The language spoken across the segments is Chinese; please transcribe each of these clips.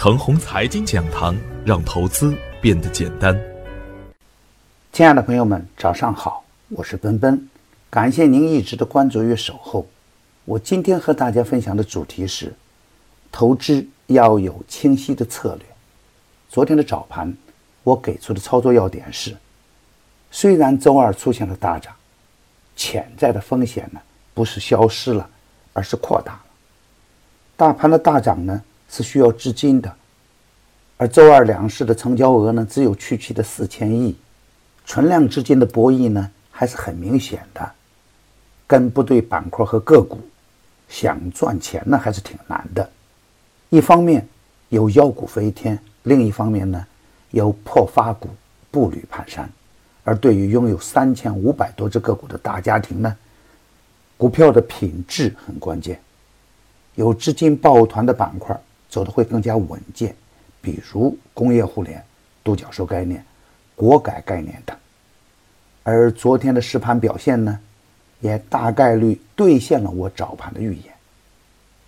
程红财经讲堂，让投资变得简单。亲爱的朋友们，早上好，我是奔奔，感谢您一直的关注与守候。我今天和大家分享的主题是：投资要有清晰的策略。昨天的早盘，我给出的操作要点是：虽然周二出现了大涨，潜在的风险呢不是消失了，而是扩大了。大盘的大涨呢？是需要资金的，而周二两市的成交额呢，只有区区的四千亿，存量资金的博弈呢，还是很明显的。跟不对板块和个股，想赚钱呢，还是挺难的。一方面有妖股飞天，另一方面呢，有破发股步履蹒跚。而对于拥有三千五百多只个股的大家庭呢，股票的品质很关键，有资金抱团的板块。走的会更加稳健，比如工业互联、独角兽概念、国改概念等。而昨天的实盘表现呢，也大概率兑现了我早盘的预言。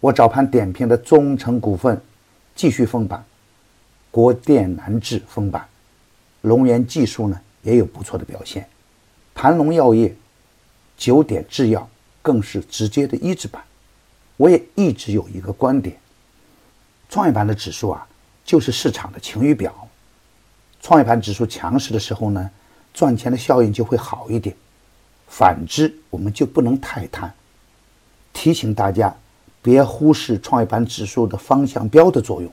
我早盘点评的中成股份继续封板，国电南智封板，龙源技术呢也有不错的表现，盘龙药业、九点制药更是直接的一字板。我也一直有一个观点。创业板的指数啊，就是市场的晴雨表。创业板指数强势的时候呢，赚钱的效应就会好一点；反之，我们就不能太贪。提醒大家，别忽视创业板指数的方向标的作用。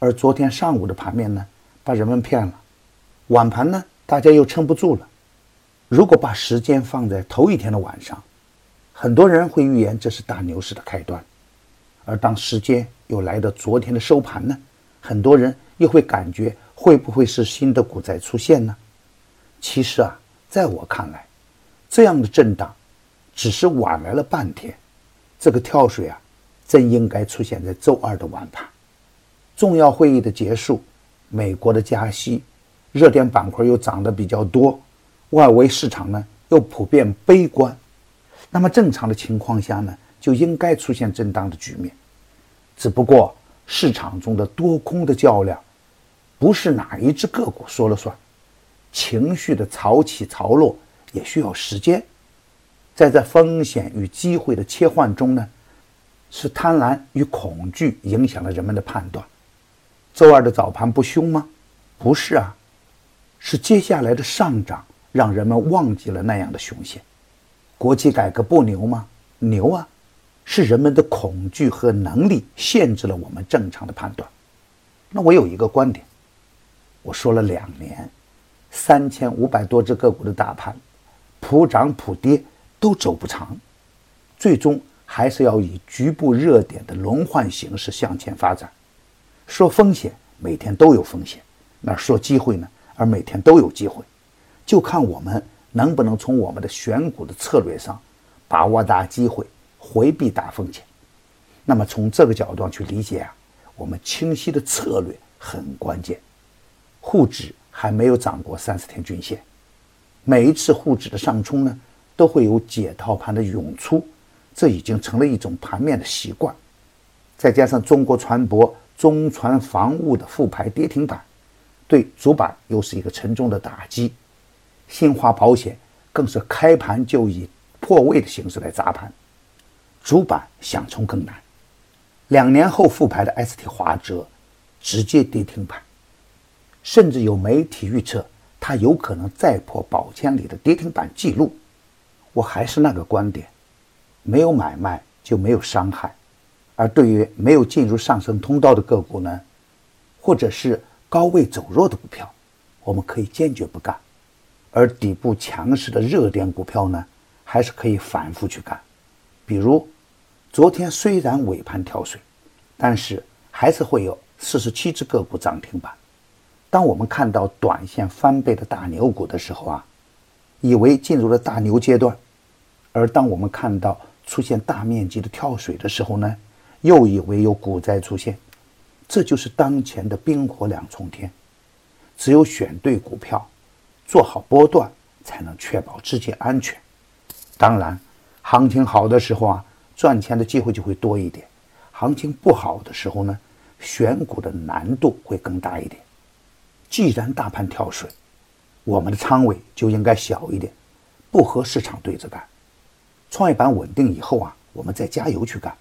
而昨天上午的盘面呢，把人们骗了；晚盘呢，大家又撑不住了。如果把时间放在头一天的晚上，很多人会预言这是大牛市的开端。而当时间又来到昨天的收盘呢，很多人又会感觉会不会是新的股灾出现呢？其实啊，在我看来，这样的震荡只是晚来了半天。这个跳水啊，真应该出现在周二的晚盘。重要会议的结束，美国的加息，热点板块又涨得比较多，外围市场呢又普遍悲观。那么正常的情况下呢？就应该出现震荡的局面，只不过市场中的多空的较量，不是哪一只个股说了算，情绪的潮起潮落也需要时间，在这风险与机会的切换中呢，是贪婪与恐惧影响了人们的判断。周二的早盘不凶吗？不是啊，是接下来的上涨让人们忘记了那样的凶险。国企改革不牛吗？牛啊！是人们的恐惧和能力限制了我们正常的判断。那我有一个观点，我说了两年，三千五百多只个股的大盘，普涨普跌都走不长，最终还是要以局部热点的轮换形式向前发展。说风险，每天都有风险；那说机会呢？而每天都有机会，就看我们能不能从我们的选股的策略上把握大机会。回避大风险，那么从这个角度上去理解啊，我们清晰的策略很关键。沪指还没有涨过三十天均线，每一次沪指的上冲呢，都会有解套盘的涌出，这已经成了一种盘面的习惯。再加上中国船舶、中船防务的复牌跌停板，对主板又是一个沉重的打击。新华保险更是开盘就以破位的形式来砸盘。主板想冲更难，两年后复牌的 ST 华哲直接跌停板，甚至有媒体预测它有可能再破宝千里的跌停板记录。我还是那个观点，没有买卖就没有伤害。而对于没有进入上升通道的个股呢，或者是高位走弱的股票，我们可以坚决不干；而底部强势的热点股票呢，还是可以反复去干。比如，昨天虽然尾盘跳水，但是还是会有四十七只个股涨停板。当我们看到短线翻倍的大牛股的时候啊，以为进入了大牛阶段；而当我们看到出现大面积的跳水的时候呢，又以为有股灾出现。这就是当前的冰火两重天。只有选对股票，做好波段，才能确保资金安全。当然。行情好的时候啊，赚钱的机会就会多一点；行情不好的时候呢，选股的难度会更大一点。既然大盘跳水，我们的仓位就应该小一点，不和市场对着干。创业板稳定以后啊，我们再加油去干。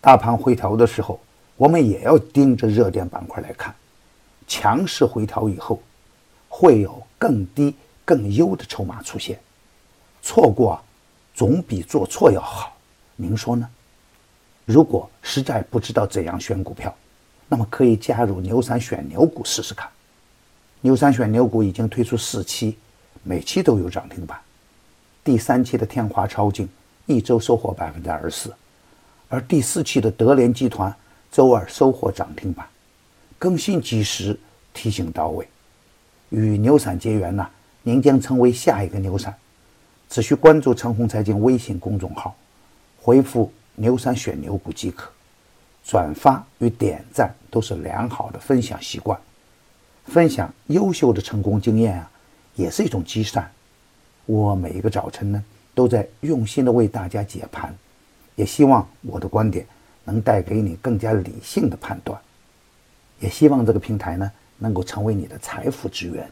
大盘回调的时候，我们也要盯着热点板块来看。强势回调以后，会有更低、更优的筹码出现。错过啊，总比做错要好。您说呢？如果实在不知道怎样选股票，那么可以加入牛散选牛股试试看。牛散选牛股已经推出四期，每期都有涨停板。第三期的天华超净一周收获百分之二十四，而第四期的德联集团周二收获涨停板。更新及时，提醒到位。与牛散结缘呢，您将成为下一个牛散。只需关注陈红财经微信公众号，回复“牛散选牛股”即可。转发与点赞都是良好的分享习惯。分享优秀的成功经验啊，也是一种积善。我每一个早晨呢，都在用心的为大家解盘，也希望我的观点能带给你更加理性的判断。也希望这个平台呢，能够成为你的财富之源。